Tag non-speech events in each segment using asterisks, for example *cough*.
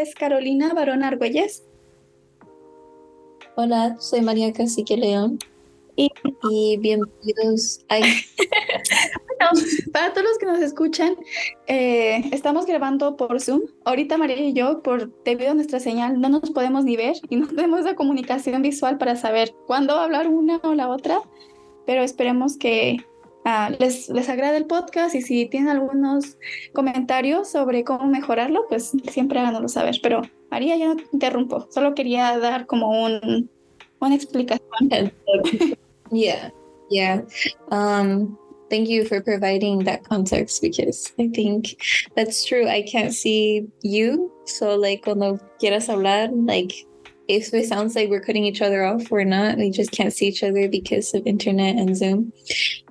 es Carolina Barón Argüelles. Hola, soy María Cacique León. Y, y bienvenidos a... *laughs* bueno, para todos los que nos escuchan, eh, estamos grabando por Zoom. Ahorita María y yo, por debido a nuestra señal, no nos podemos ni ver y no tenemos la comunicación visual para saber cuándo va a hablar una o la otra, pero esperemos que uh, les, les agrade el podcast y si tienen algunos comentarios sobre cómo mejorarlo, pues siempre háganoslo saber. Pero María, ya no te interrumpo, solo quería dar como un, una explicación. *laughs* yeah, yeah. Um, thank you for providing that context because I think that's true. I can't see you, so like cuando quieras hablar, like if it sounds like we're cutting each other off, we're not. We just can't see each other because of internet and Zoom.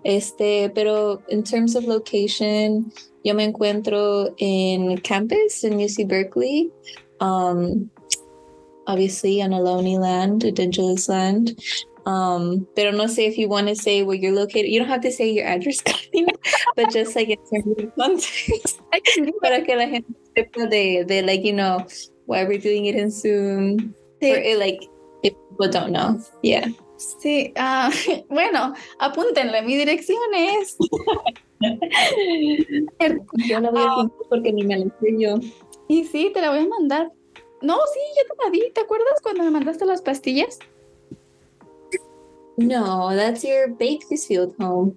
Este, pero in terms of location, yo me encuentro in campus in UC Berkeley. Um, obviously on a lonely land, a dangerous land. Um, pero no sé if you want to say where you're located. You don't have to say your address, *laughs* but just like in terms of context, para que la gente sepa de, de like, you know, why we're doing it in Zoom. Sí. Or it, like, if people don't know. Yeah. Sí, uh, *laughs* bueno, apúntenle, mi dirección es. *laughs* yo la voy a ah. apuntar porque ni me la yo. Y sí, te la voy a mandar. No, sí, ya te la di. ¿Te acuerdas cuando me mandaste las pastillas? No, that's your Bakersfield home.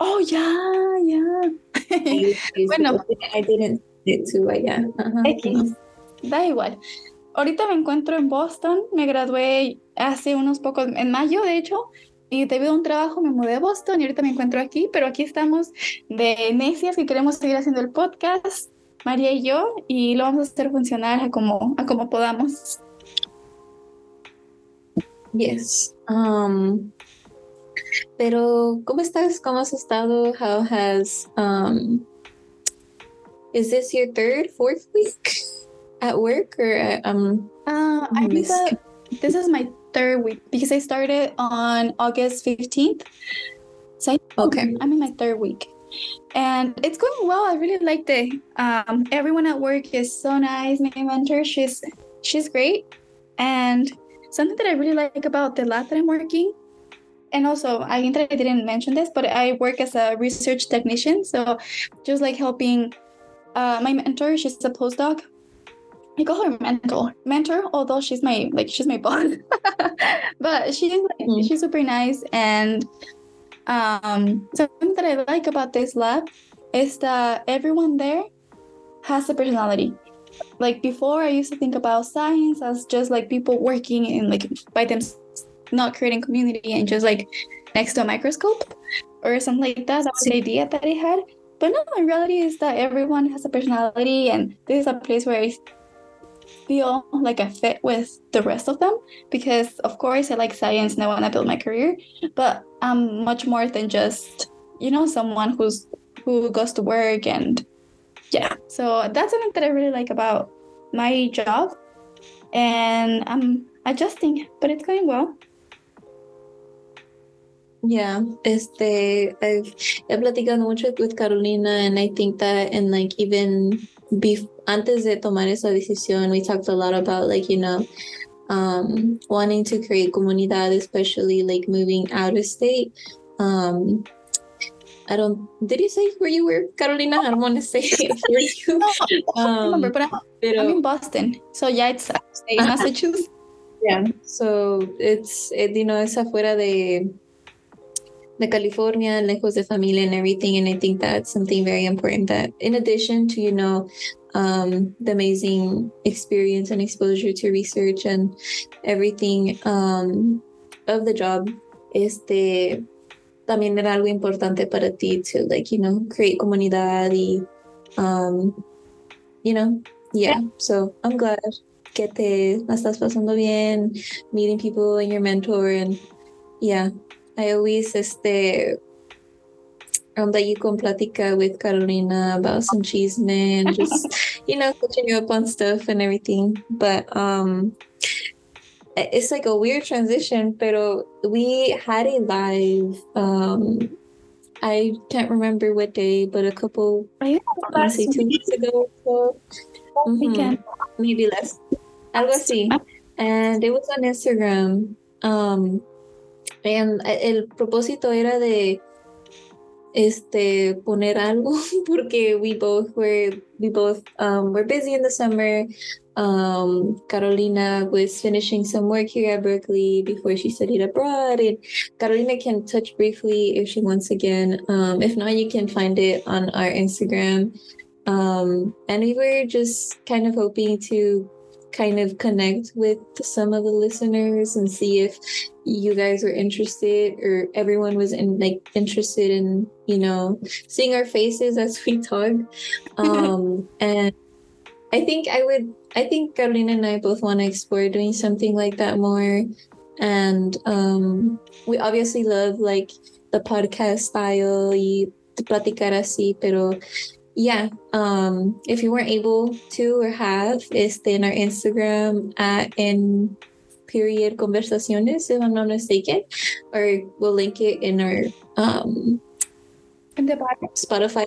Oh, yeah, yeah. *laughs* bueno, I didn't it too, yeah. Uh -huh. Da igual. Ahorita me encuentro en Boston. Me gradué hace unos pocos, en mayo, de hecho. Y debido a un trabajo me mudé a Boston y ahorita me encuentro aquí, pero aquí estamos de necias que queremos seguir haciendo el podcast, María y yo, y lo vamos a hacer funcionar a como, a como podamos. Yes. Um, pero, ¿cómo estás? ¿Cómo has estado? How has, um, is this your third, fourth week at work or, um, uh, I think that this is my third week because I started on August 15th. So I, okay. I'm in my third week and it's going well. I really liked it. Um, everyone at work is so nice. My mentor, she's she's great, and something that I really like about the lab that I'm working, and also I think I didn't mention this, but I work as a research technician, so just like helping. Uh, my mentor, she's a postdoc. I call her mentor, mentor, although she's my like she's my boss, *laughs* but she's mm. she's super nice and um, something that I like about this lab is that everyone there has a personality. Like before, I used to think about science as just like people working in like by themselves, not creating community and just like next to a microscope or something like that. That was the idea that I had. But no, in reality, is that everyone has a personality, and this is a place where I feel like I fit with the rest of them because, of course, I like science and I want to build my career, but I'm much more than just you know someone who's who goes to work and yeah. So that's something that I really like about my job, and I'm adjusting, but it's going well. Yeah, este, I've, he platicado mucho with Carolina, and I think that, and like even antes de tomar esa decisión, we talked a lot about like, you know, um, wanting to create comunidad, especially like moving out of state. Um, I don't. Did you say where you were, Carolina? I don't want to say *laughs* where *laughs* you. No, um, remember, but I'm, pero, I'm, in Boston, so yeah, it's uh, Massachusetts. *laughs* Yeah, so it's it, you know it's afuera de California, and lejos de familia and everything. And I think that's something very important that in addition to, you know, um, the amazing experience and exposure to research and everything um, of the job, este, también era algo importante para ti to like, you know, create comunidad y, um, you know, yeah. So I'm glad que te estás pasando bien, meeting people and your mentor and yeah, I always este um, that you can platica with Carolina about some chisme and just *laughs* you know catching you up on stuff and everything. But um it's like a weird transition, pero we had a live um I can't remember what day, but a couple, I want to say two weeks ago so. Mm-hmm. Maybe less. Algo así. And it was on Instagram. Um, and el propósito era de este poner algo *laughs* porque we both were we both um, were busy in the summer um, Carolina was finishing some work here at Berkeley before she studied abroad. And Carolina can touch briefly if she wants again. Um, if not, you can find it on our Instagram. Um, and we were just kind of hoping to kind of connect with some of the listeners and see if you guys were interested or everyone was in like interested in you know seeing our faces as we talk *laughs* um and i think i would I think Carolina and I both want to explore doing something like that more. And um, we obviously love like the podcast style y platicar así, pero yeah, um, if you weren't able to or have, este in our Instagram at in period conversaciones, if I'm not mistaken, or we'll link it in our um, in the Spotify.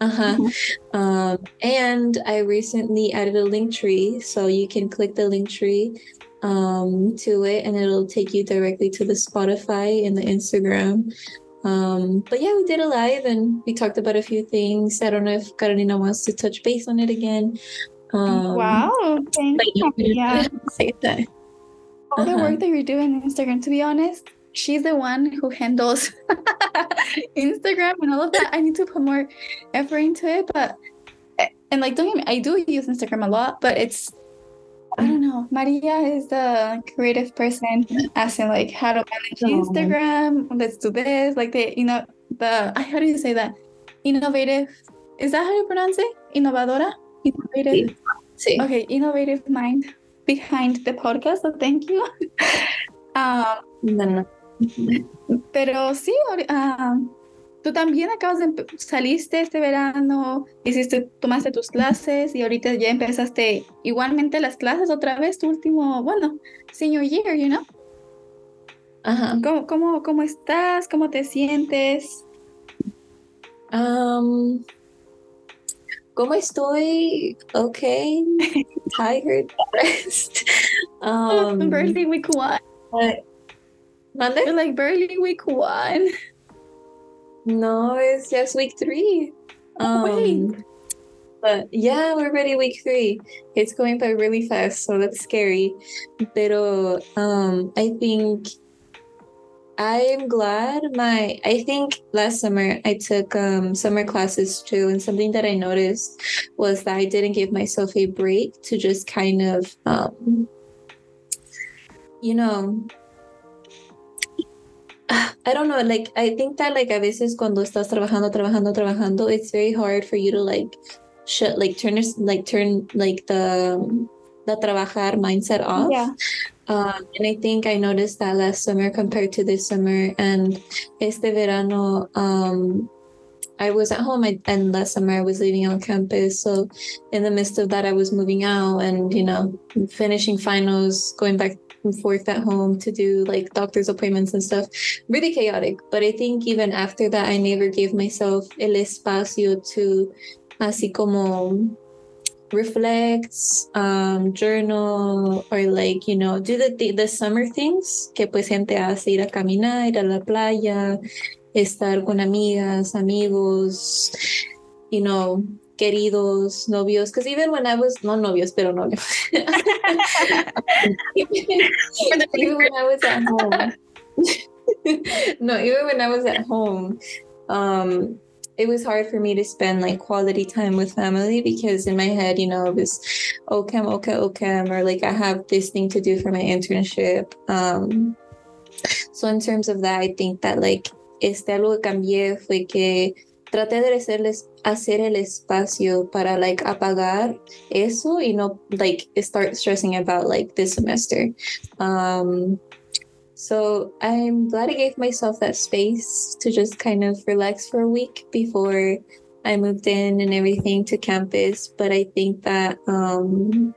Uh-huh. Mm-hmm. Um, and I recently added a Linktree, so you can click the Linktree um, to it, and it'll take you directly to the Spotify and the Instagram. Um, but yeah, we did a live and we talked about a few things. I don't know if Carolina wants to touch base on it again. Um, wow, thank you. *laughs* Yeah. That. All uh-huh. the work that you're doing on Instagram, to be honest, she's the one who handles *laughs* Instagram and all of that. I need to put more effort into it, but and like don't get me, I do use Instagram a lot, but it's I don't know. Maria is the creative person, asking like how to manage. Instagram. Let's do this. Like the you know the how do you say that? Innovative. Is that how you pronounce it? Innovadora. Innovative. Sí. Okay, innovative mind behind the podcast. So thank you. *laughs* um, no, no. Pero sí, uh, tú también acabas de saliste este verano, hiciste, tomaste tus clases y ahorita ya empezaste igualmente las clases otra vez, tu último, bueno, senior year, you know. Ajá. ¿Cómo, cómo, cómo estás? ¿Cómo te sientes? Um, ¿Cómo estoy? Okay, tired. Um, Birthday week one. ¿Mande? You're like barely week one. No, it's just week three. Um, wait. But yeah, we're already week three. It's going by really fast, so that's scary. Pero um, I think I'm glad my I think last summer I took um, summer classes too, and something that I noticed was that I didn't give myself a break to just kind of um, you know *sighs* I don't know, like I think that like a veces cuando estás trabajando, trabajando, trabajando, it's very hard for you to like shut like turn like turn like the the trabajar mindset off. Yeah. Um, and I think I noticed that last summer compared to this summer and este verano um I was at home I, and last summer I was leaving on campus. So in the midst of that I was moving out and you know finishing finals, going back and forth at home to do like doctor's appointments and stuff. Really chaotic. But I think even after that, I never gave myself el espacio to así como reflect, um, journal, or like, you know, do the, the summer things que pues gente hace, ir a caminar, ir a la playa, estar con amigas, amigos, you know, queridos novios, because even when I was no novios, pero novios. even when I was at home. *laughs* no, even when I was at home, um, it was hard for me to spend like quality time with family because in my head, you know, it was okay, okay, okay, or like I have this thing to do for my internship. Um, so in terms of that, I think that like este algo que cambié fue que traté de hacerles, hacer el espacio para like apagar eso y no like start stressing about like this semester. Um, so I'm glad I gave myself that space to just kind of relax for a week before I moved in and everything to campus. But I think that um,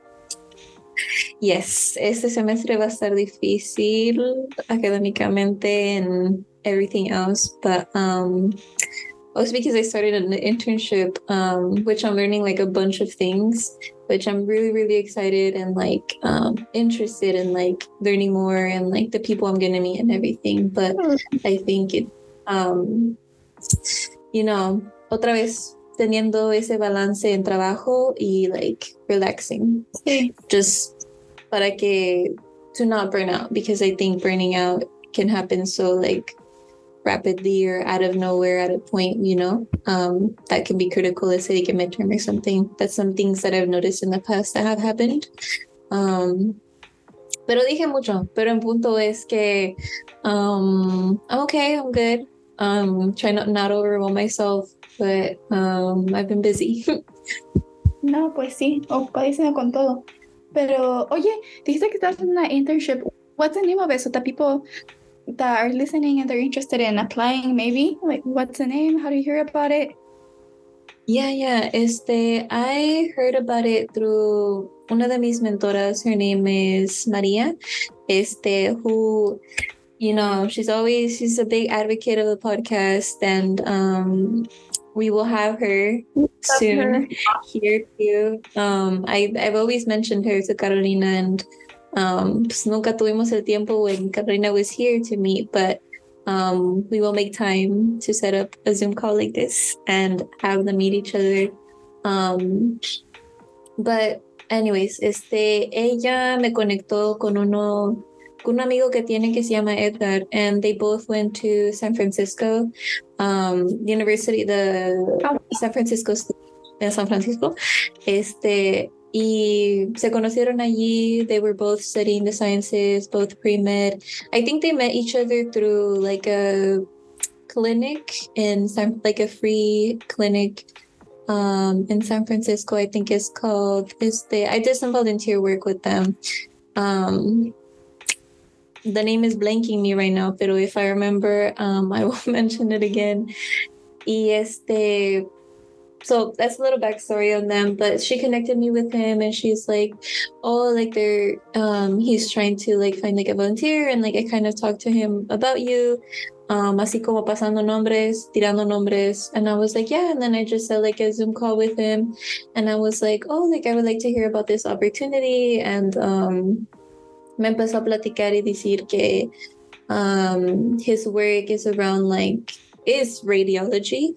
yes, este semestre va a estar difícil académicamente and everything else, but um, also because I started an internship, um, which I'm learning like a bunch of things, which I'm really, really excited and like um, interested in like learning more and like the people I'm gonna meet and everything. But hmm. I think it, um, you know, otra vez teniendo ese balance en trabajo y like relaxing. Sí. Just para que to not burn out because I think burning out can happen so like rapidly or out of nowhere at a point, you know, um, that can be critical, let's say like a midterm or something. That's some things that I've noticed in the past that have happened. Um, pero dije mucho, pero en punto es que um, I'm okay, I'm good. Um, try not not overwhelm myself, but um, I've been busy. *laughs* no, pues sí, ocupadísima con todo. Pero, oye, dijiste que estás en una internship. What's the name of it so that people that are listening and they're interested in applying maybe? Like what's the name? How do you hear about it? Yeah yeah. Este i heard about it through one of mis mentoras. Her name is maria. Este who you know she's always she's a big advocate of the podcast and um we will have her soon her. here too. Um i i've always mentioned her to carolina and um, pues nunca tuvimos el tiempo when Carolina was here to meet, but um, we will make time to set up a Zoom call like this and have them meet each other. Um, but anyways, este, ella me conectó con uno, con un amigo que tiene que se llama Edgar, and they both went to San Francisco, um, University, the oh. San Francisco, San Francisco. Este, y se conocieron allí. They were both studying the sciences, both pre med. I think they met each other through like a clinic in San, like a free clinic um, in San Francisco. I think it's called. Is the I did some volunteer work with them. Um, the name is blanking me right now, pero if I remember, um, I *laughs* will mention it again. Y este, so that's a little backstory on them but she connected me with him and she's like oh like they're um he's trying to like find like a volunteer and like i kind of talked to him about you um así como pasando nombres tirando nombres and i was like yeah and then i just said like a zoom call with him and i was like oh like i would like to hear about this opportunity and um me empezó a platicar y decir que um his work is around like is radiology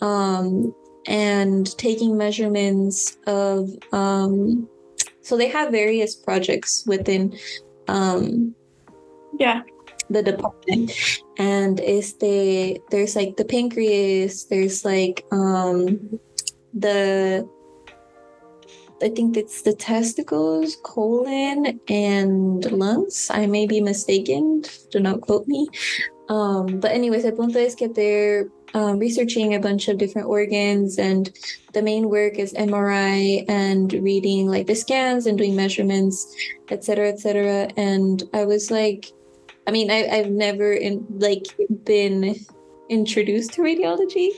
um and taking measurements of um, so they have various projects within um, yeah the department and is the there's like the pancreas there's like um the I think it's the testicles, colon, and lungs. I may be mistaken. Do not quote me. Um, but anyways, el punto es que they're um, researching a bunch of different organs and the main work is mri and reading like the scans and doing measurements etc etc and i was like i mean I, i've never in like been introduced to radiology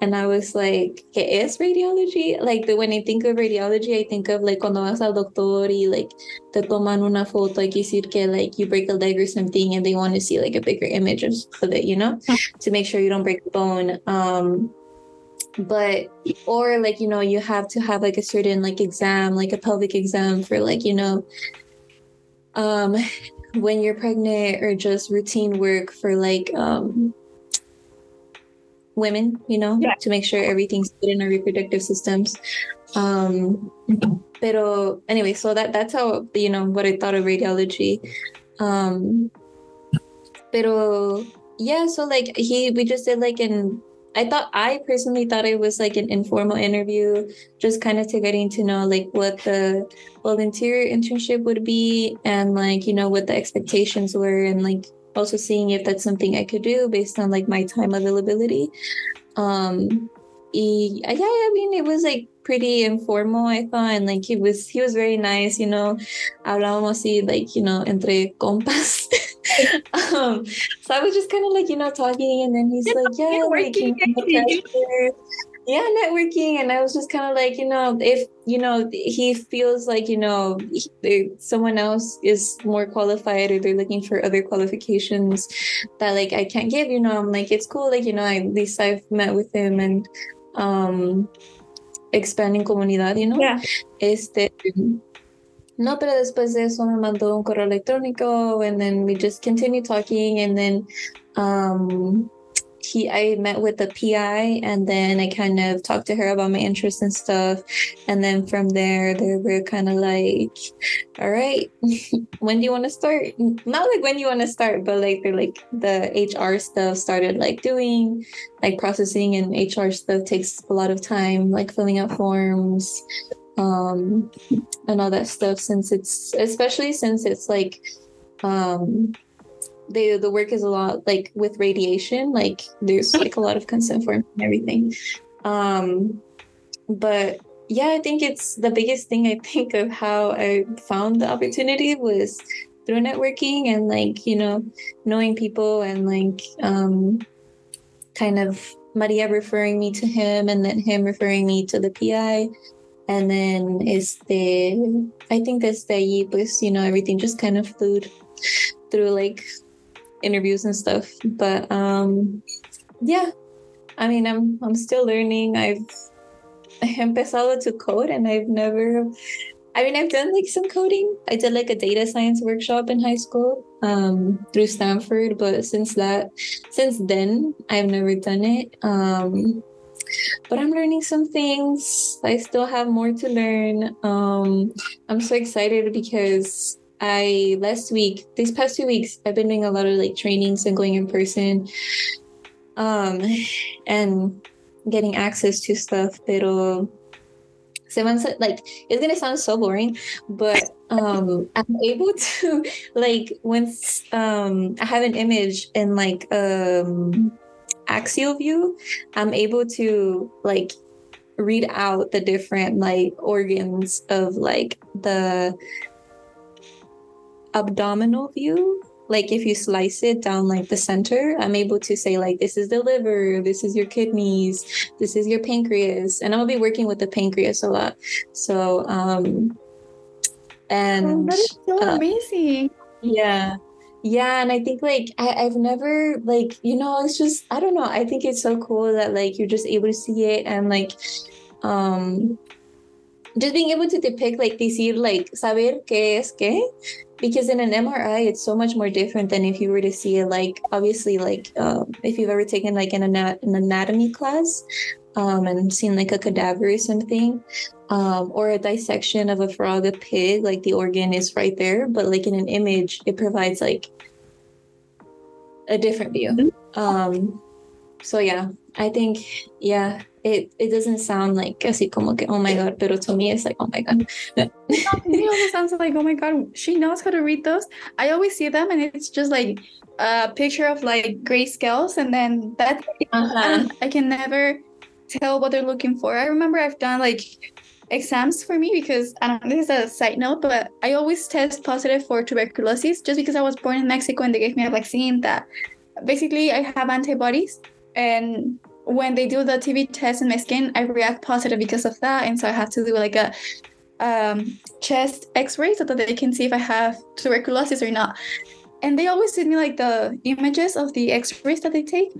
and I was like, ¿qué es radiology? Like the, when I think of radiology, I think of like cuando vas al doctor y like te toman una foto y decir que like you break a leg or something and they want to see like a bigger image of it, you know, to make sure you don't break the bone. Um, but or like you know you have to have like a certain like exam like a pelvic exam for like you know um when you're pregnant or just routine work for like um women, you know, yeah. to make sure everything's good in our reproductive systems. Um, pero anyway, so that that's how you know what I thought of radiology. Um, pero yeah, so like he we just did like an I thought I personally thought it was like an informal interview, just kind of to getting to know like what the volunteer internship would be and like you know what the expectations were and like also seeing if that's something I could do based on like my time availability. Um, y, yeah, I mean, it was like pretty informal, I thought, and like he was he was very nice, you know. Hablábamos así, like you know, entre compas. *laughs* um, so I was just kind of like you know talking, and then he's like, yeah, like, you know, yeah networking and i was just kind of like you know if you know he feels like you know he, someone else is more qualified or they're looking for other qualifications that like i can't give you know i'm like it's cool like you know I, at least i've met with him and um expanding comunidad you know yeah. este no, pero después de eso me mandó un correo electrónico and then we just continued talking and then um he I met with the PI and then I kind of talked to her about my interests and stuff. And then from there they were kind of like, all right, *laughs* when do you want to start? Not like when do you want to start, but like they're like the HR stuff started like doing like processing and HR stuff takes a lot of time, like filling out forms, um, and all that stuff since it's especially since it's like um they the work is a lot like with radiation like there's like a lot of consent forms and everything. Um but yeah i think it's the biggest thing i think of how i found the opportunity was through networking and like you know knowing people and like um kind of maria referring me to him and then him referring me to the pi and then is the i think that's the pues you know everything just kind of flowed through like interviews and stuff. But um yeah, I mean I'm I'm still learning. *laughs* I've empezado to code and I've never I mean I've done like some coding. I did like a data science workshop in high school um through Stanford, but since that since then I've never done it. Um but I'm learning some things. I still have more to learn. Um, I'm so excited because I last week, these past two weeks, I've been doing a lot of like trainings and going in person, um, and getting access to stuff. Pero se van like it's gonna sound so boring, but um, I'm able to *laughs* like once um I have an image in like um axial view, I'm able to like read out the different like organs of like the abdominal view like if you slice it down like the center i'm able to say like this is the liver this is your kidneys this is your pancreas and i'll be working with the pancreas a lot. So um and oh, that is so uh, amazing. yeah. Yeah and i think like I, i've never like you know it's just i don't know i think it's so cool that like you're just able to see it and like um just being able to depict like decir like saber qué es qué because in an MRI it's so much more different than if you were to see it like obviously like um, if you've ever taken like an, anat- an anatomy class um, and seen like a cadaver or something um, or a dissection of a frog a pig like the organ is right there but like in an image it provides like a different view mm-hmm. um, so yeah I think yeah it it doesn't sound like así como que oh my god, pero to me it's like oh my god. it also sounds like oh my god, she knows how to read those. I always see them and it's just like a picture of like gray scales and then that uh-huh. I can never tell what they're looking for. I remember I've done like exams for me because I don't know, this is a side note, but I always test positive for tuberculosis just because I was born in Mexico and they gave me a vaccine that basically I have antibodies and when they do the TB test in my skin, I react positive because of that, and so I have to do like a um, chest X-ray so that they can see if I have tuberculosis or not. And they always send me like the images of the X-rays that they take,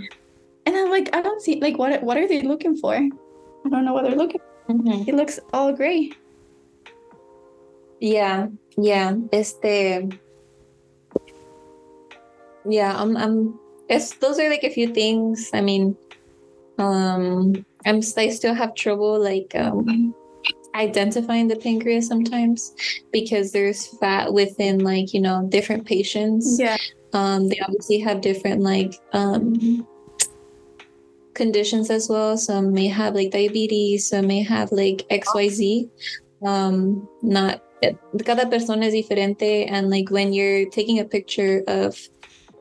and I'm like, I don't see like what what are they looking for? I don't know what they're looking. Mm-hmm. It looks all gray. Yeah, yeah. Este. Yeah, I'm. I'm. It's those are like a few things. I mean, um, I'm I still have trouble like um, identifying the pancreas sometimes because there's fat within like you know different patients. Yeah. Um, they obviously have different like um conditions as well. Some may have like diabetes, some may have like XYZ. Um, not cada persona es diferente and like when you're taking a picture of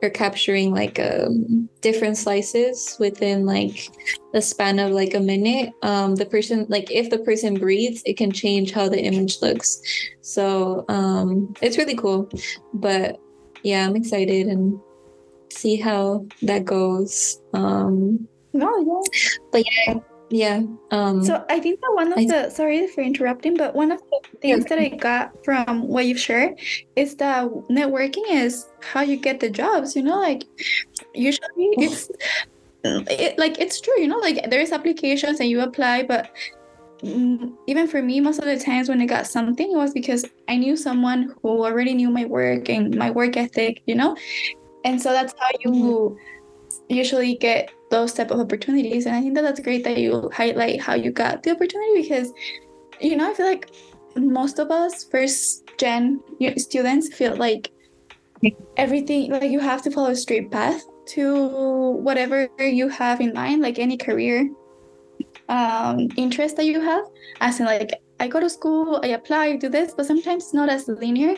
or capturing like um, different slices within like the span of like a minute. Um the person like if the person breathes it can change how the image looks. So um it's really cool. But yeah i'm excited and see how that goes. Um no yeah. but yeah yeah. Um, so I think that one of I, the sorry for interrupting, but one of the things that I got from what you've shared is that networking is how you get the jobs. You know, like usually it's it, like it's true. You know, like there's applications and you apply, but mm, even for me, most of the times when I got something, it was because I knew someone who already knew my work and my work ethic. You know, and so that's how you. Mm-hmm usually get those type of opportunities and i think that that's great that you highlight how you got the opportunity because you know i feel like most of us first gen students feel like everything like you have to follow a straight path to whatever you have in mind like any career um interest that you have as in like I go to school, I apply, I do this, but sometimes it's not as linear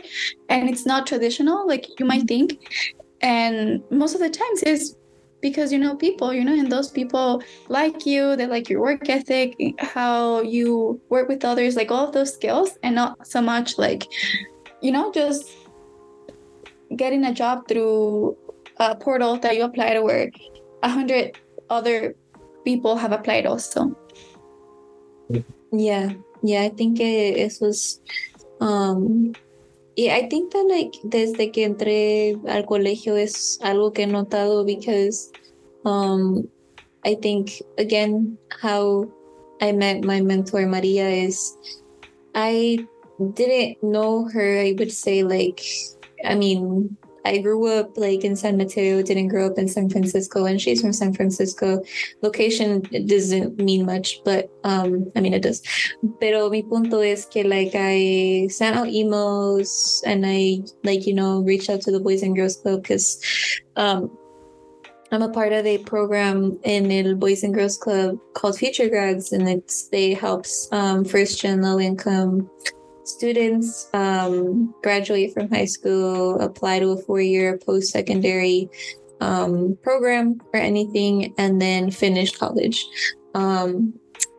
and it's not traditional like you might think. And most of the times it's because you know people you know and those people like you they like your work ethic how you work with others like all of those skills and not so much like you know just getting a job through a portal that you apply to where a hundred other people have applied also. Yeah. Yeah i think it, it was um Yeah, I think that like desde que entré al colegio es algo que he notado because um I think again how I met my mentor Maria is I didn't know her I would say like I mean I grew up like in San Mateo, didn't grow up in San Francisco, and she's from San Francisco. Location doesn't mean much, but um, I mean it does. Pero mi punto es que like I sent out emails and I like you know reached out to the Boys and Girls Club because um, I'm a part of a program in the Boys and Girls Club called Future Grads, and it's they helps um, first gen low income students um, graduate from high school, apply to a four year post secondary um, program or anything, and then finish college. Um,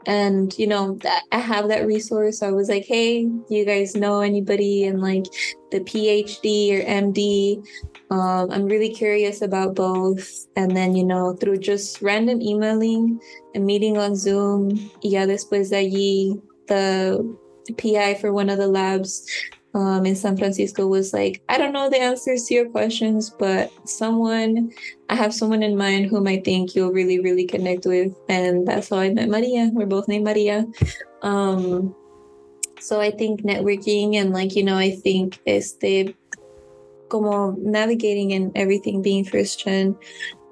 and you know i have that resource. I was like hey do you guys know anybody in like the phd or md um, i'm really curious about both. And then you know through just random emailing and meeting on zoom ya después de allí the PI for one of the labs um, in San Francisco was like, I don't know the answers to your questions, but someone, I have someone in mind whom I think you'll really, really connect with. And that's how I met Maria. We're both named Maria. Um, so I think networking and like, you know, I think este, como navigating and everything being first gen,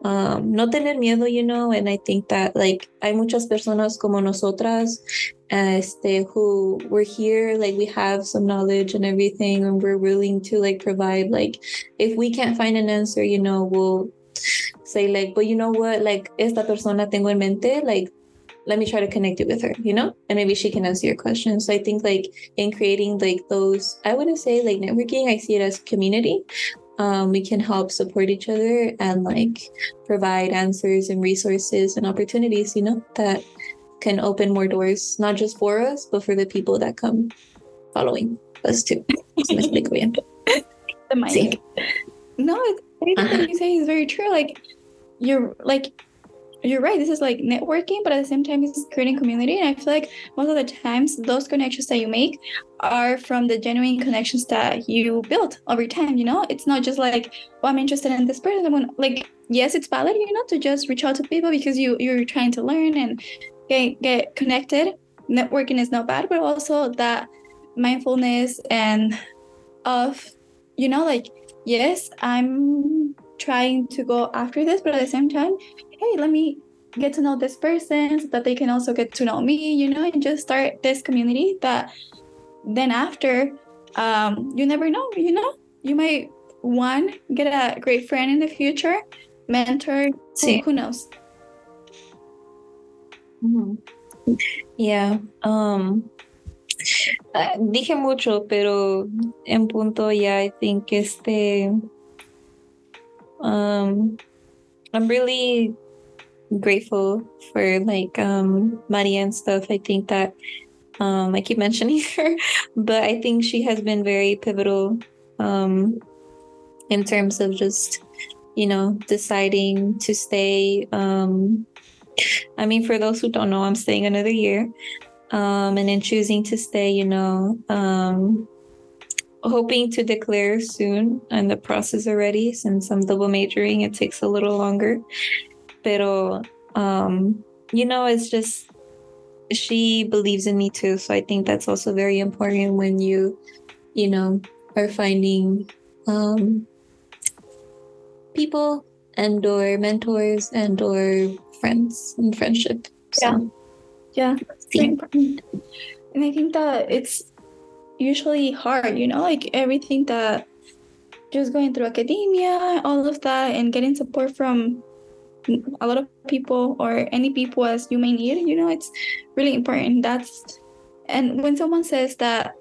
um, no tener miedo, you know, and I think that like hay muchas personas como nosotras este who we're here like we have some knowledge and everything and we're willing to like provide like if we can't find an answer you know we'll say like but you know what? Like esta persona tengo en mente like let me try to connect you with her you know? And maybe she can answer your questions so i think like in creating like those i wouldn't say like networking i see it as community um, we can help support each other and like provide answers and resources and opportunities you know that can open more doors, not just for us, but for the people that come following us too. Se me explico bien. The. Sí. No, it's, everything that you say is very true. Like you're like you're right. This is like networking, but at the same time, it's creating community. And I feel like most of the times, those connections that you make are from the genuine connections that you build over time. You know, it's not just like, oh, I'm interested in this person. I'm like, yes, it's valid, you know, to just reach out to people because you you're trying to learn and get, get connected. Networking is not bad, but also that mindfulness and of, you know, like, yes, I'm trying to go after this, but at the same time, hey, let me get to know this person so that they can also get to know me, you know, and just start this community that then after, um, you never know, you know, you might one get a great friend in the future, mentor, sí. who knows. Yeah. Um, uh, dije mucho, pero en punto ya I think este um I'm really grateful for like um Maria and stuff. I think that um I keep *laughs* mentioning her, but I think she has been very pivotal um in terms of just you know deciding to stay um I mean, for those who don't know, I'm staying another year. Um, and in choosing to stay, you know, um, hoping to declare soon in the process already since I'm double majoring it takes a little longer. Pero um you know it's just she believes in me too so I think that's also very important when you you know are finding um people and or mentors and or friends and friendship. So, yeah. yeah important. And I think that it's usually hard, you know, like everything that just going through academia, all of that, and getting support from a lot of people or any people as you may need, you know, it's really important. That's and when someone says that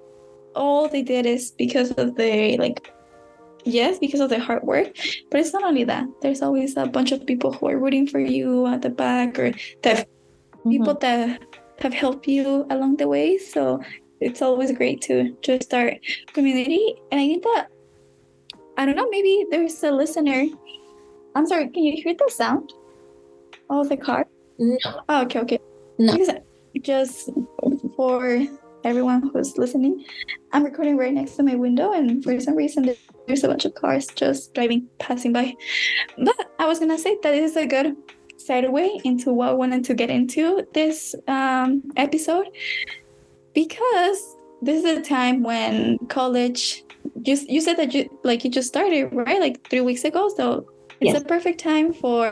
all they did is because of the like yes because of their hard work but it's not only that there's always a bunch of people who are rooting for you at the back or that mm-hmm. people that have helped you along the way so it's always great to just start community. And I think that I don't know, maybe there's a listener. I'm sorry, can you hear the sound of the car? No. Oh, okay, okay. No. Just for everyone who's listening, I'm recording right next to my window, and for some reason, there's a bunch of cars just driving, passing by. But I was gonna say that it is a good segue into what I wanted to get into this um, episode because this is a time when college you, you said that you like you just started right? Like three weeks ago. So it's yes. a perfect time for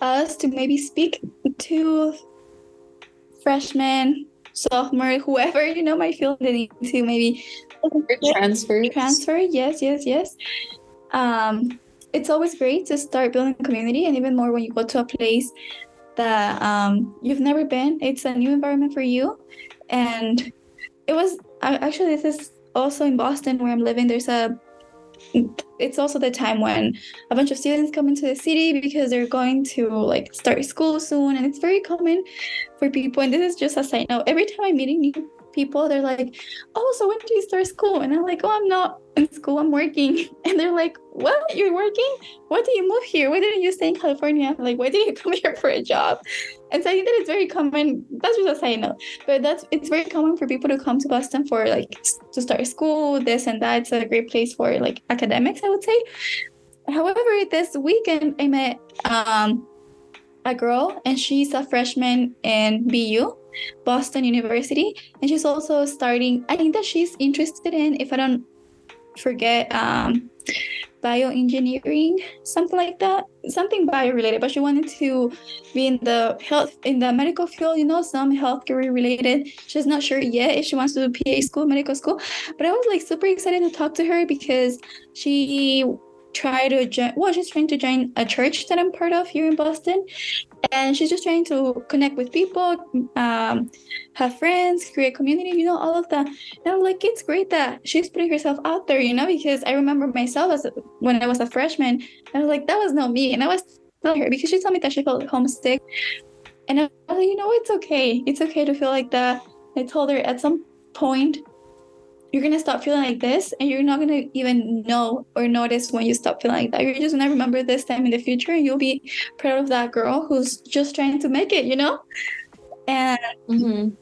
us to maybe speak to freshmen sophomore whoever you know might feel the need to maybe transfer transfer. Yes yes yes. Um it's always great to start building community and even more when you go to a place that um, you've never been. It's a new environment for you. And it was actually, this is also in Boston where I'm living. There's a it's also the time when a bunch of students come into the city because they're going to like start school soon and it's very common for people and this is just a side note every time i'm meeting new people they're like oh so when do you start school? And i'm like oh i'm not in school i'm working. *laughs* And they're like what? You're working? Why did you move here? Why didn't you stay in california? Like why did you *laughs* come here for a job? And so i think that it's very common that's just a side note but that's it's very common for people to come to boston for like to start school this and that it's a great place for like academics i would say. However this weekend i met um a girl and she's a freshman in bu Boston University, and she's also starting. I think that she's interested in, if I don't forget, um, bioengineering, something like that, something bio related. But she wanted to be in the health, in the medical field, you know, some healthcare related. She's not sure yet if she wants to do PA school, medical school. But I was like super excited to talk to her because she try to join well she's trying to join a church that i'm part of here in boston and she's just trying to connect with people um, have friends create community you know all of that. And i was like it's great that she's putting herself out there you know because i remember myself as when i was a freshman i was like that was not me. And i was telling her because she told me that she felt homesick. And i was like you know it's okay. It's okay to feel like that. I told her at some point you're gonna stop feeling like this and you're not gonna even know or notice when you stop feeling like that. You're just gonna remember this time in the future and you'll be proud of that girl who's just trying to make it you know? And mm-hmm.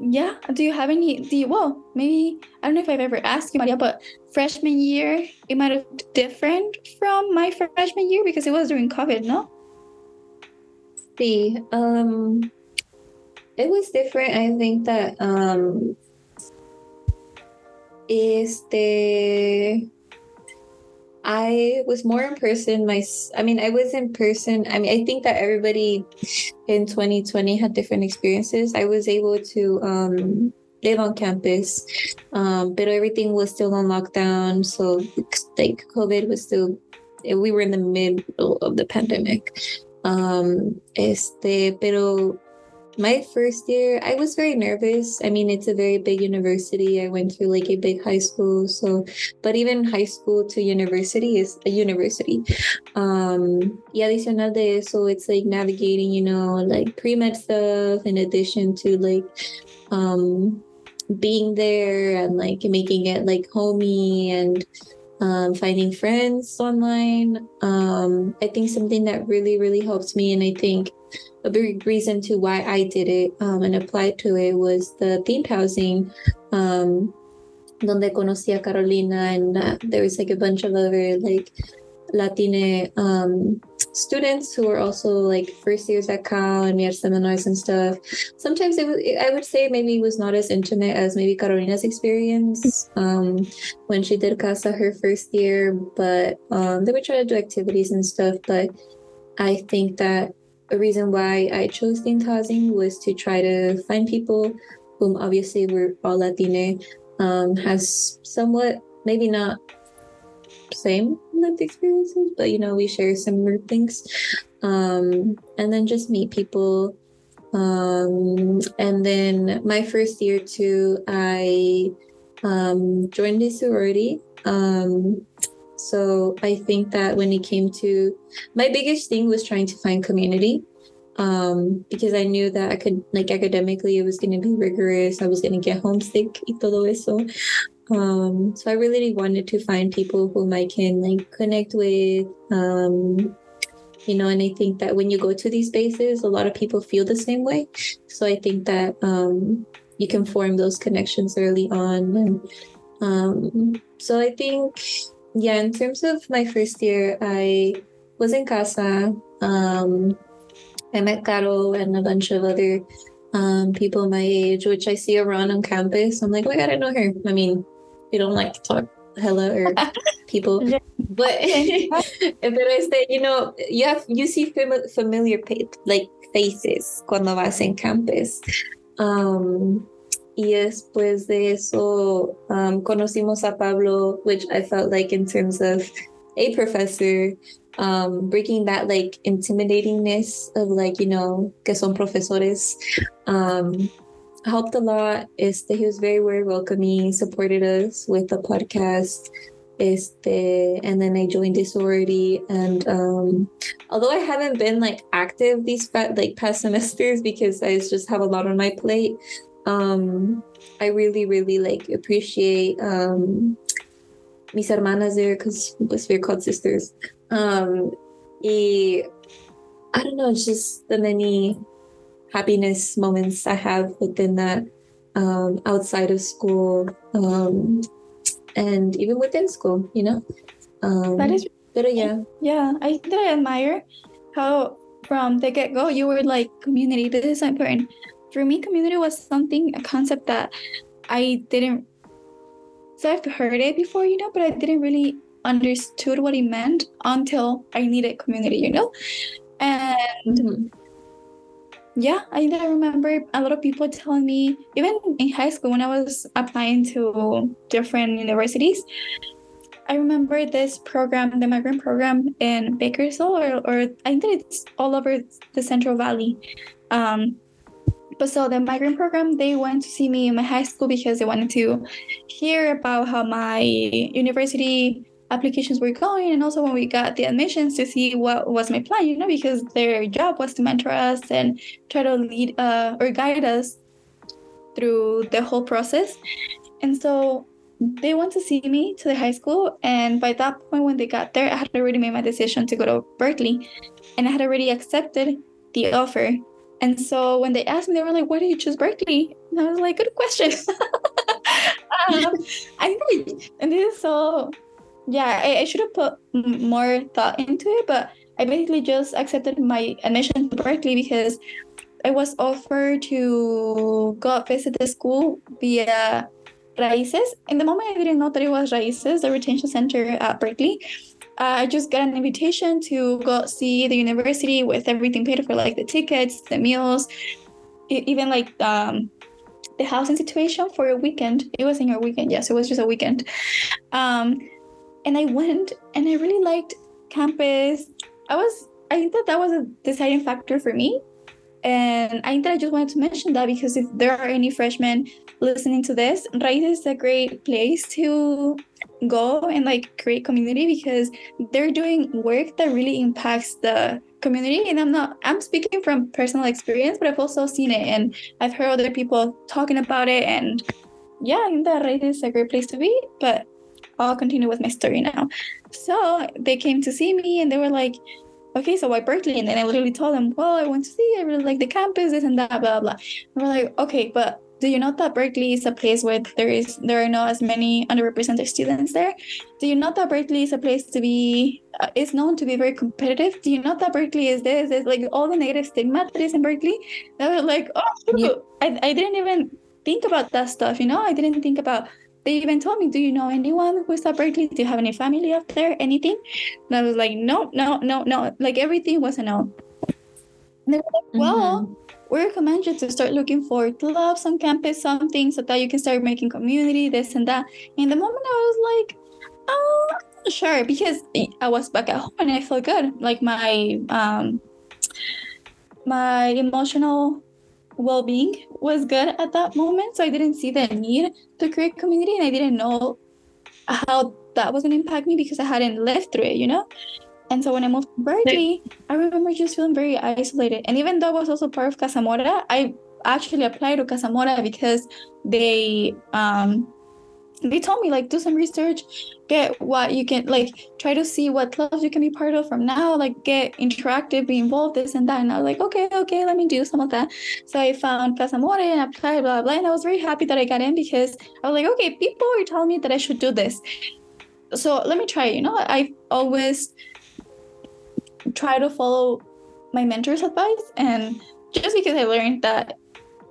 yeah do you have any do you well maybe i don't know if i've ever asked you maria but freshman year it might have different from my freshman year because it was during covid no? See um it was different i think that um Este, I was more in person. My, I mean, I was in person. I mean, I think that everybody in 2020 had different experiences. I was able to um, live on campus, um, but everything was still on lockdown. So, like, COVID was still. We were in the middle of the pandemic. Um, este, pero my first year i was very nervous. I mean it's a very big university. I went to like a big high school so but even high school to university is a university. Um y adicional de eso it's like navigating you know like pre-med stuff in addition to like um being there and like making it like homey and um, finding friends online. Um, I think something that really, really helped me, and I think a big reason to why I did it um, and applied to it was the themed housing. Um, donde conocí a Carolina, and uh, there was like a bunch of other like Latina um, students who were also like first years at Cal and we had seminars and stuff. Sometimes it was, I would say maybe it was not as intimate as maybe Carolina's experience um, when she did Casa her first year, but um, they would try to do activities and stuff. But I think that a reason why I chose housing was to try to find people whom obviously were all Latina, um, has somewhat, maybe not same lived experiences, but you know, we share similar things. Um, and then just meet people. Um, and then my first year too, I um, joined a sorority. Um, so I think that when it came to my biggest thing was trying to find community. Um, because I knew that I could like academically it was gonna be rigorous. I was gonna get homesick y todo eso. Um, so I really wanted to find people whom I can like connect with. Um, you know, and I think that when you go to these spaces, a lot of people feel the same way. So I think that um, you can form those connections early on. And um, so I think, yeah, in terms of my first year, I was in Casa. Um, I met Caro and a bunch of other um, people my age, which I see around on campus. I'm like, oh my God, I know her. I mean, we don't like to talk hello or *laughs* people but *laughs* *laughs* but I say you know you have you see fam- familiar like faces cuando vas en campus um, y después de eso um, conocimos a Pablo which I felt like in terms of a professor um, breaking that like intimidatingness of like you know que son profesores um, helped a lot. Este, he was very, very welcoming, supported us with the podcast. Este, and then I joined the sorority. And um, although I haven't been like active these like past *laughs* semesters because I just have a lot on my plate, um, I really, really like appreciate um, mis hermanas there because we're called sisters. Um, y I don't know, it's just the many happiness moments I have within that um, outside of school um, and even within school, you know. Um, that is, but yeah, yeah. I think I admire how from the get go you were like community. This is important for me. Community was something a concept that I didn't. So I've heard it before, you know, but I didn't really understood what it meant until I needed community, you know, and. Mm-hmm yeah, I I remember a lot of people telling me, even in high school when I was applying to different universities, I remember this program, the migrant program in Bakersfield, or, or I think it's all over the Central Valley. Um, but so the migrant program, they went to see me in my high school because they wanted to hear about how my university applications were going and also when we got the admissions to see what was my plan you know because their job was to mentor us and try to lead uh, or guide us through the whole process. And so they went to see me to the high school and by that point when they got there i had already made my decision to go to berkeley and i had already accepted the offer and so when they asked me they were like why did you choose berkeley and i was like good question *laughs* um, i think and this is so yeah, I, I should have put more thought into it, but I basically just accepted my admission to Berkeley because I was offered to go visit the school via Raices. In the moment, I didn't know that it was Raices, the retention center at Berkeley. Uh, I just got an invitation to go see the university with everything paid for, like the tickets, the meals, even like um, the housing situation for a weekend. It wasn't your weekend, yes, it was just a weekend. Um, and I went and I really liked campus. I was I think that that was a deciding factor for me. And I think that I just wanted to mention that because if there are any freshmen listening to this, Raíz is a great place to go and like create community because they're doing work that really impacts the community. And I'm not, I'm speaking from personal experience, but I've also seen it and I've heard other people talking about it. And yeah, I think that Raíz is a great place to be. But I'll continue with my story now. So they came to see me and they were like, okay, so why Berkeley? And then I literally told them, well, I went to see, I really like the campus, this and that, blah, blah. And we're like, okay, but do you know that Berkeley is a place where there is there are not as many underrepresented students there? Do you know that Berkeley is a place to be uh, is known to be very competitive? Do you know that Berkeley is this? Is like all the negative stigma that is in Berkeley? That was like, oh, yeah. I, I didn't even think about that stuff. You know, I didn't think about. They even told me, "Do you know anyone who's at Berkeley? Do you have any family up there? Anything?" And I was like, "No, no, no, no." Like everything was a no. And they were like, "Well." Mm-hmm we recommend you to start looking for clubs on campus, something so that you can start making community, this and that. In the moment, I was like, oh, sure, because I was back at home and I felt good. Like my um, my emotional well-being was good at that moment, so I didn't see the need to create community, and I didn't know how that was going to impact me because I hadn't lived through it, you know. And so when I moved to Berkeley, I remember just feeling very isolated. And even though I was also part of Casa Mora, I actually applied to Casa Mora because they um they told me like do some research, get what you can like try to see what clubs you can be part of from now, like get interactive, be involved, this and that. And I was like, okay, okay, let me do some of that. So I found Casa Mora and applied, blah, blah, blah. And I was very happy that I got in because I was like, okay, people are telling me that I should do this. So let me try, you know, I've always try to follow my mentor's advice and just because I learned that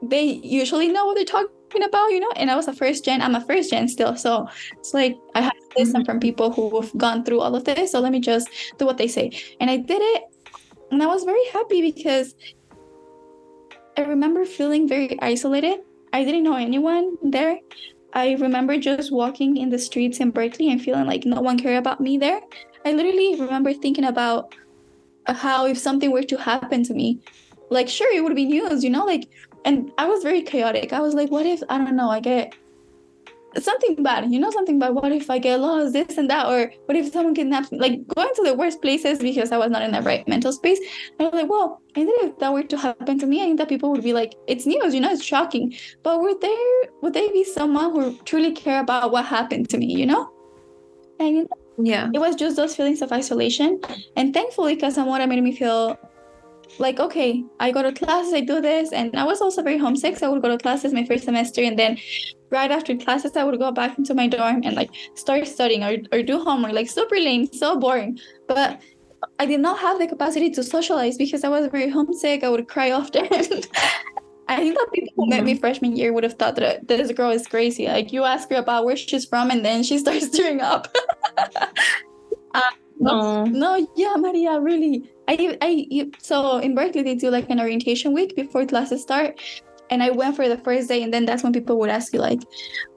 they usually know what they're talking about, you know, and I was a first gen, I'm a first gen still. So it's like I have to listen mm-hmm. from people who've gone through all of this. So let me just do what they say. And I did it and I was very happy because I remember feeling very isolated. I didn't know anyone there. I remember just walking in the streets in Berkeley and feeling like no one cared about me there. I literally remember thinking about how if something were to happen to me like sure it would be news you know like and i was very chaotic. I was like what if i don't know i get something bad you know something bad. What if i get lost this and that or what if someone kidnaps me? Like going to the worst places because i was not in the right mental space. I was like well i think if that were to happen to me i think that people would be like it's news you know it's shocking. But would there would they be someone who truly care about what happened to me you know? And yeah. It was just those feelings of isolation. And thankfully Casa Mora made me feel like okay i go to classes i do this. And i was also very homesick so i would go to classes my first semester. And then right after classes i would go back into my dorm and like start studying or, or do homework. Like super lame so boring. But i did not have the capacity to socialize because i was very homesick. I would cry *laughs* often I think that people who met me mm-hmm. freshman year would have thought that this girl is crazy. Like you ask her about where she's from, and then she *laughs* starts tearing up. *laughs* uh, no, no, yeah, Maria, really. I, I, so in Berkeley they do like an orientation week before classes start, and I went for the first day, and then that's when people would ask you like,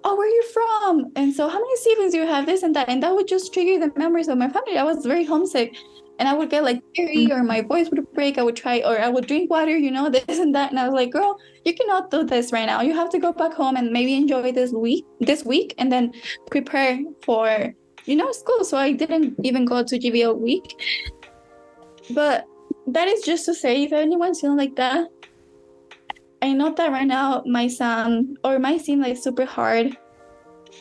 "Oh, where are you from?" And so, how many siblings do you have? This and that, and that would just trigger the memories of my family. I was very homesick, and I would get like teary mm. or my voice would break. I would try or I would drink water, you know, *laughs* this and that. And I was like, girl, you cannot do this right now. You have to go back home and maybe enjoy this week, this week, and then prepare for, you know, school. So I didn't even go to GBO week. But that is just to say, if anyone's feeling like that, I know that right now my son or might seem like super hard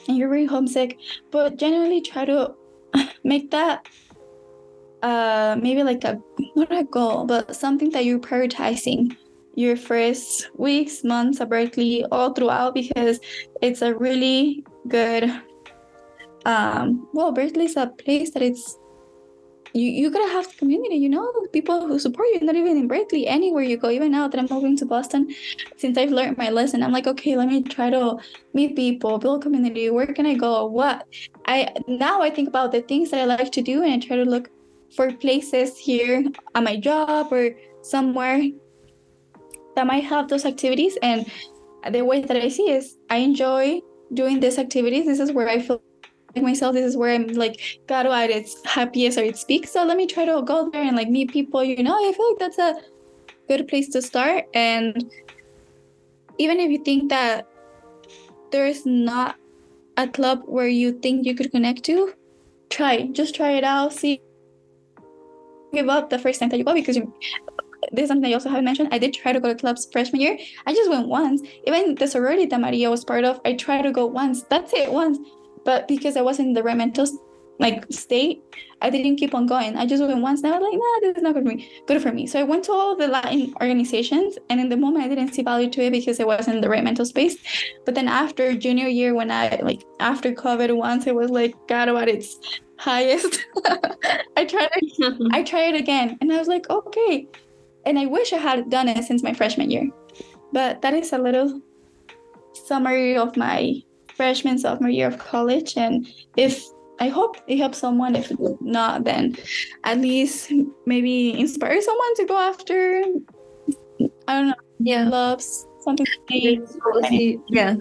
and you're very homesick, but genuinely try to *laughs* make that uh maybe like a not a goal but something that you're prioritizing your first weeks months at berkeley all throughout because it's a really good um well berkeley's a place that it's you you gotta have community you know people who support you not even in berkeley anywhere you go even now that i'm moving to boston since i've learned my lesson i'm like okay let me try to meet people build community where can i go what? I now i think about the things that i like to do and i try to look for places here at my job or somewhere that might have those activities. And the way that I see is I enjoy doing these activities. This is where I feel like myself. This is where I'm like Caro at its happiest or its peak. So let me try to go there and like meet people. You know, I feel like that's a good place to start. And even if you think that there is not a club where you think you could connect to, try. Just try it out. See give up the first time that you go because you, this is something I also haven't mentioned. I did try to go to clubs freshman year. I just went once. Even the sorority that Maria was part of, I tried to go once. That's it, once. but because I wasn't in the right mental like state, I didn't keep on going. I just went once and I was like, nah, this is not good for me. Good for me. So I went to all the Latin organizations and in the moment I didn't see value to it because I wasn't in the right mental space. But then after junior year, when I like after COVID once it was like God, what its highest. *laughs* I tried it, I *laughs* tried it again and I was like, okay. And I wish I had done it since my freshman year. But that is a little summary of my freshman sophomore year of college and if I hope it helps someone. If not, then at least maybe inspire someone to go after. I don't know. Yeah. Loves something. yeah.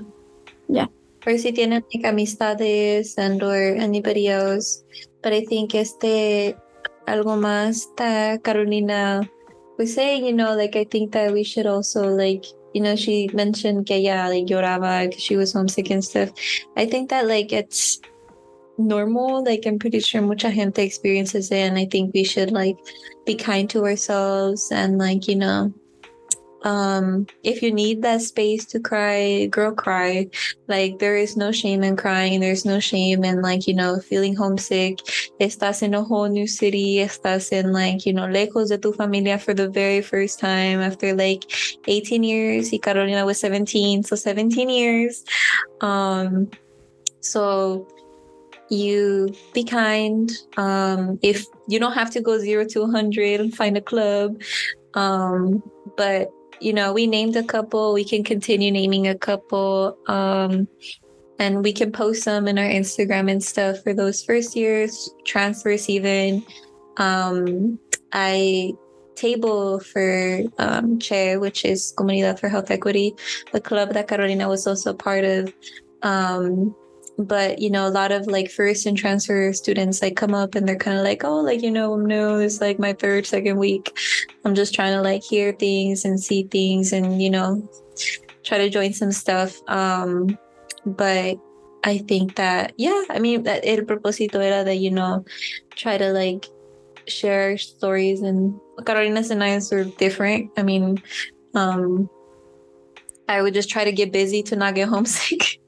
Yeah. Or si tienen like amistades and or anybody else. But I think este algo más that Carolina was saying, you know, like I think that we should also like you know, she mentioned que ella like lloraba she was homesick and stuff. I think that like it's normal. Like I'm pretty sure mucha gente experiences it, and I think we should like be kind to ourselves and like you know, um, if you need that space to cry, girl, cry. Like there is no shame in crying. There's no shame in like you know feeling homesick. Estás in a whole new city. Estás in like you know lejos de tu familia for the very first time after like 18 years. Y Carolina was 17, so 17 years. Um, so you be kind um, if you don't have to go zero to 100 and find a club um, but you know we named a couple we can continue naming a couple um, and we can post them in our instagram and stuff for those first years transfers even. Um, i table for um, chair which is comunidad for health equity the club that carolina was also part of. Um, but you know a lot of like first and transfer students like come up and they're kind of like oh like you know new it's like my third second week. I'm just trying to like hear things and see things and you know try to join some stuff. Um but i think that yeah i mean that el propósito era that you know try to like share stories and carolina's and i's are different. I mean um I would just try to get busy to not get *laughs* homesick.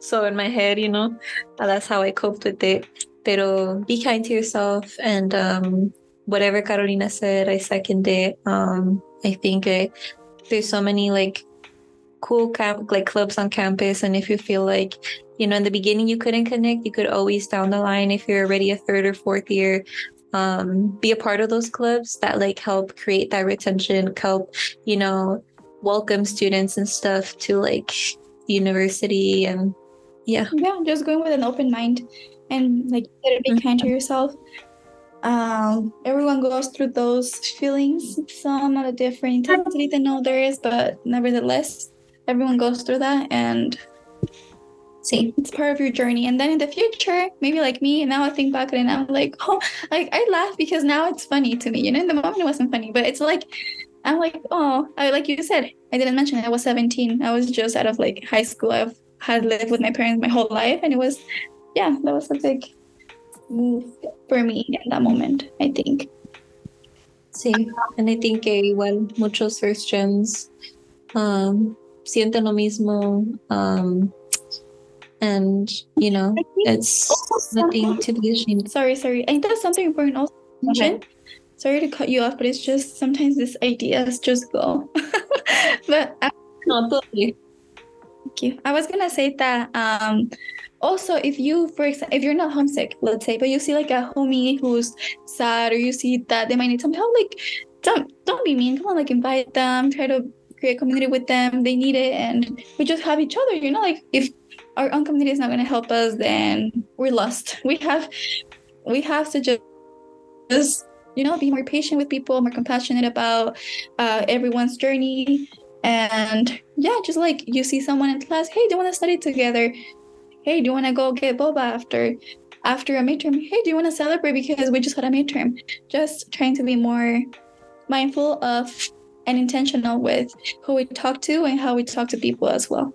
so in my head, you know, that's how I coped with it. Pero be kind to yourself and um, whatever Carolina said, I second it. Um, I think it, there's so many like cool camp like clubs on campus, and if you feel like you know in the beginning you couldn't connect, you could always down the line if you're already a third or fourth year um, be a part of those clubs that like help create that retention, help you know welcome students and stuff to like university and yeah. Yeah just going with an open mind and like be mm-hmm. kind to yourself. Um everyone goes through those feelings. Some at a different intensity than others but nevertheless everyone goes through that and see it's part of your journey. And then in the future maybe like me now i think back and i'm like *laughs* oh like i laugh because now it's funny to me. You know in the moment it wasn't funny but it's like I'm like, oh, I, like you said, I didn't mention it. I was 17. I was just out of like high school. I've had lived with my parents my whole life, and it was, yeah, that was a big move for me at that moment. I think. Sí, and I think que igual muchos first gens um, sienten lo mismo. Um, and you know, it's nothing to be ashamed. Sorry, sorry. I think that's something important also. Okay sorry to cut you off, but it's just sometimes these ideas just go. *laughs* but I, no, totally. Thank you. I was gonna say that um, also if you, for example, if you're not homesick, let's say, but you see like a homie who's sad, or you see that they might need some help, like don't don't be mean. Come on, like invite them, try to create community with them. They need it, and we just have each other. You know, like if our own community is not gonna help us, then we're lost. *laughs* We have we have to just just you know be more patient with people more compassionate about uh, everyone's journey. And yeah just like you see someone in class hey do you want to study together? Hey do you want to go get boba after after a midterm? Hey do you want to celebrate because we just had a midterm? Just trying to be more mindful of and intentional with who we talk to and how we talk to people as well.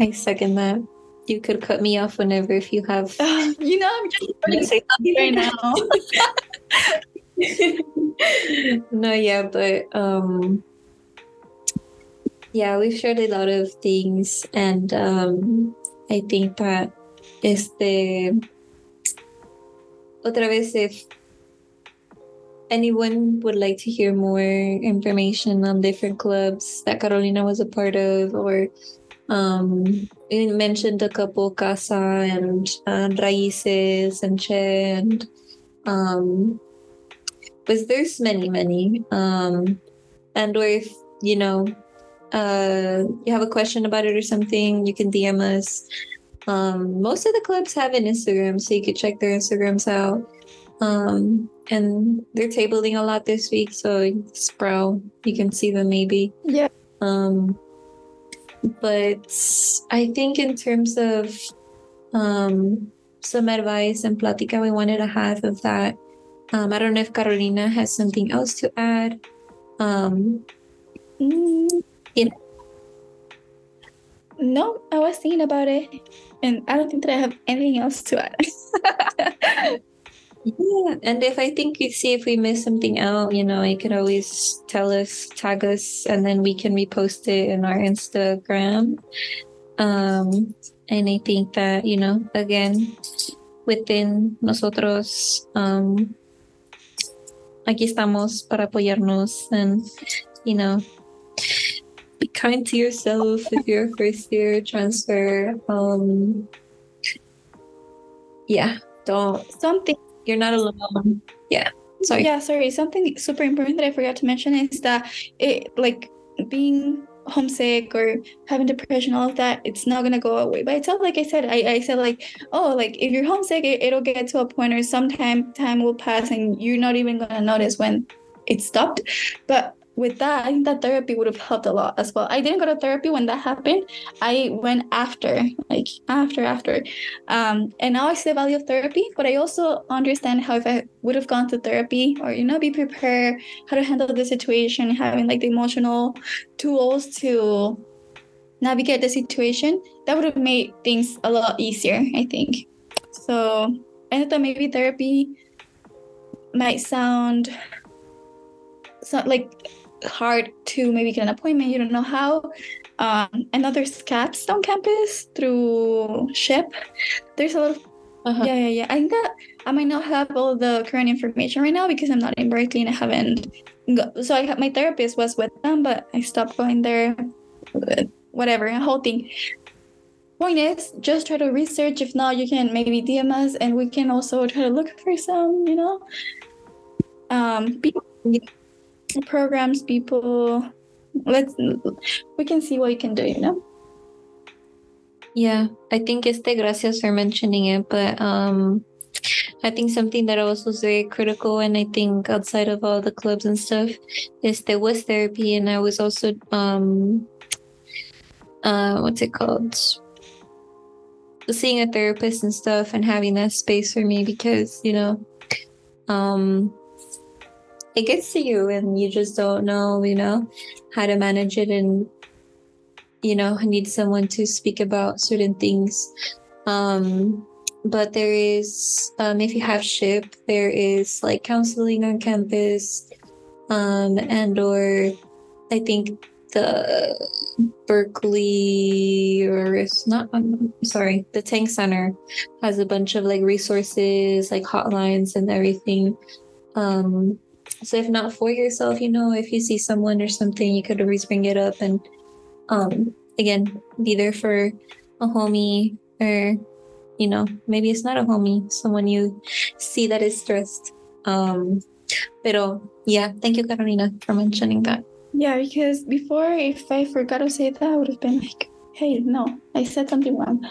I second that you could cut me off whenever if you have. Uh, *laughs* you know, I'm just going to say something right now. *laughs* no, yeah, but um, yeah, we've shared a lot of things, and um, I think that este otra vez if anyone would like to hear more information on different clubs that Carolina was a part of or um you mentioned a couple Casa and uh, Raices and Che and um but there's many many? Um and or if you know uh you have a question about it or something you can dm us. Um most of the clubs have an instagram so you could check their instagrams out. Um and they're tabling a lot this week so Sproul you can see them maybe. Yeah. Um but i think in terms of um some advice and platica we wanted to have of that um i don't know if carolina has something else to add. Um Mm, no i was thinking about it and i don't think that i have anything else to add *laughs* yeah and if i think you see if we miss something out you know you could always tell us tag us and then we can repost it in our instagram. Um and i think that you know again within nosotros um aquí estamos para apoyarnos and you know be kind to yourself if you're a first year transfer um yeah don't something you're not alone. Yeah. Sorry. Yeah sorry. Something super important that i forgot to mention is that it like being homesick or having depression all of that it's not gonna go away. By itself like i said i, I said like oh like if you're homesick it, it'll get to a point or sometime time will pass and you're not even gonna notice when it stopped. But with that, I think that therapy would have helped a lot as well. I didn't go to therapy when that happened. I went after, like after, after. Um, and now I see the value of therapy, but I also understand how if I would have gone to therapy or, you know, be prepared, how to handle the situation, having like the emotional tools to navigate the situation, that would have made things a lot easier, I think. So I thought maybe therapy might sound so like hard to maybe get an appointment. You don't know how. Um, and now there's on campus through SHIP. There's a lot of Uh-huh. yeah, yeah, yeah. I think that I might not have all the current information right now because I'm not in Berkeley and I haven't. Go- so I have my therapist was with them, but I stopped going there. uh, Whatever, a whole thing. Point is, just try to research. If not, you can maybe DM us, and we can also try to look for some. You know, um, people, programs, people. Let's we can see what we can do. You know. Yeah, I think este gracias for mentioning it, but um I think something that also is very critical and I think outside of all the clubs and stuff is there was therapy and I was also um uh what's it called? Seeing a therapist and stuff and having that space for me because, you know, um it gets to you and you just don't know, you know, how to manage it and you know need someone to speak about certain things. Um but there is um if you have ship there is like counseling on campus um and or i think the berkeley or it's not i'm sorry the Tang Center has a bunch of like resources like hotlines and everything. Um so if not for yourself you know if you see someone or something you could always bring it up and um again be there for a homie or you know maybe it's not a homie someone you see that is stressed um pero yeah thank you carolina for mentioning that Yeah, because before, if I forgot to say that, I would have been like, "Hey, no, I said something wrong."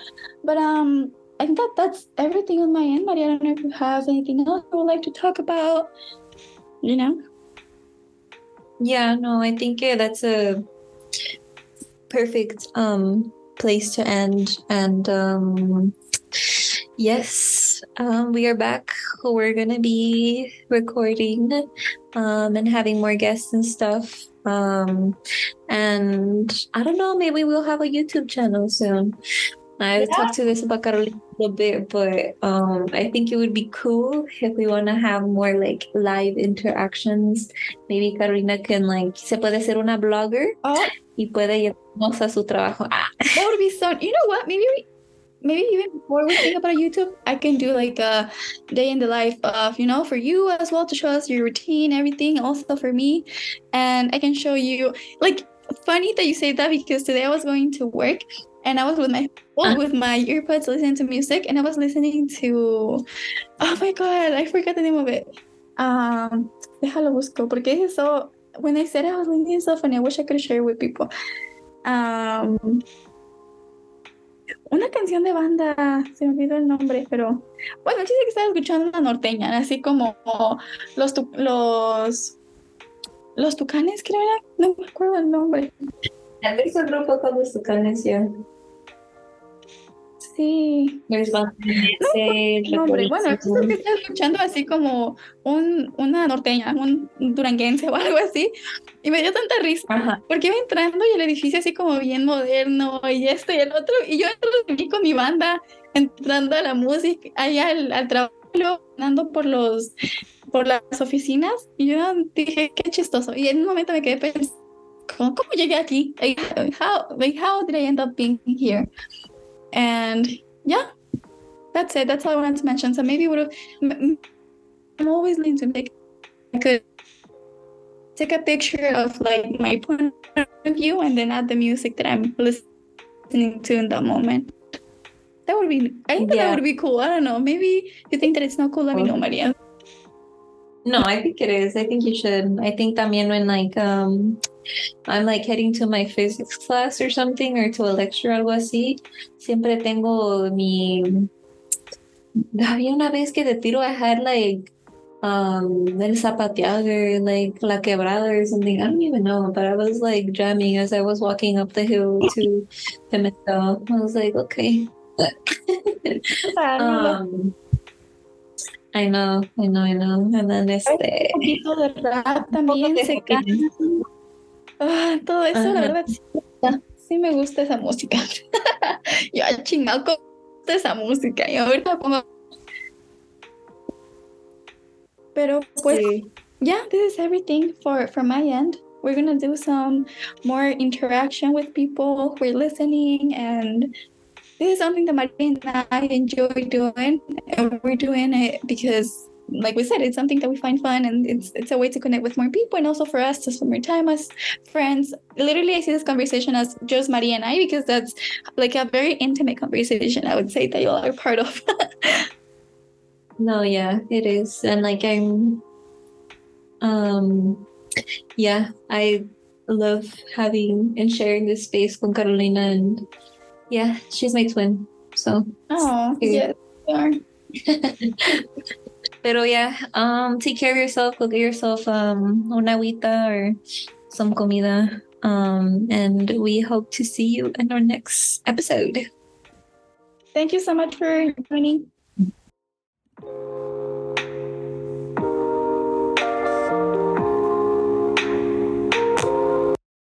But um, I think that that's everything on my end. But I don't know if you have anything else you would like to talk about. You know? yeah no i think yeah, that's a perfect um place to end. And um yes um we are back. We're gonna be recording um and having more guests and stuff. Um and i don't know maybe we'll have a youtube channel soon. I Yeah. talked to this about Carolina little bit but um i think it would be cool if we want to have more like live interactions maybe Carolina can like se puede ser una blogger Oh, y puede llevarnos a su trabajo. Ah, that would be so. You know what? Maybe we, maybe even before we think about YouTube, I can do like a day in the life of, you know, for you as well to show us your routine, everything, also for me. And I can show you like funny that you say that because today I was going to work and I was with my well, with my earbuds listening to music and I was listening to oh my god, I forgot the name of it. Um déjalo busco porque es so when I said I was listening to stuff and I wish I could share with people. Um una canción de banda, se me olvidó el nombre, pero bueno, sí que estaba escuchando una norteña, así como los los los tucanes, creo era, no me acuerdo el nombre. Tal vez el grupo con los tucanes ya. Sí. There's no, nombre. Bueno, estoy escuchando así como un, una norteña, un duranguense *laughs* o algo así, y me dio tanta risa, Ajá. porque iba entrando y el edificio así como bien moderno, y esto y el otro, y yo entro con mi banda, entrando a la música, allá al, al trabajo, andando por los por las oficinas, y yo dije, qué chistoso, y en un momento me quedé pensando, ¿cómo, cómo llegué aquí? how, like, how did I end up being here? And yeah, that's it. That's all I wanted to mention. So maybe would have. I'm always leaning to make. I could take a picture of like my point of view and then add the music that I'm listening to in that moment. That would be. I think yeah. that would be cool. I don't know. Maybe you think that it's not cool. Let me know, Maria. No, I think it is. I think you should. I think también when like um I'm like heading to my physics class or something or to a lecture algo así, siempre tengo mi había una vez que de tiro I had like um el zapateado like la quebrada or something. I don't even know, but I was like jamming as I was walking up the hill to Pimentel. I was like, okay. um, I know, I know, I know. And then este. Un poquito de rap también se Ah, todo eso, Ajá. la verdad, sí, sí, me gusta esa música. *laughs* Yo chingado con esa música y ahorita pongo. Pero pues, sí. yeah, this is everything for for my end. We're gonna do some more interaction with people who are listening, and this is something that Maria and I enjoy doing, and we're doing it because like we said, it's something that we find fun and it's it's a way to connect with more people and also for us to spend more time as friends. Literally, I see this conversation as just Maria and I because that's like a very intimate conversation. I would say that you all are part of. *laughs* no, yeah, it is, and like I'm, um, yeah, I love having and sharing this space with Carolina, and yeah, she's my twin. So oh, you are. *laughs* Pero yeah, um, take care of yourself. Go get yourself um, una agüita or some comida. Um, and we hope to see you in our next episode. Thank you so much for joining.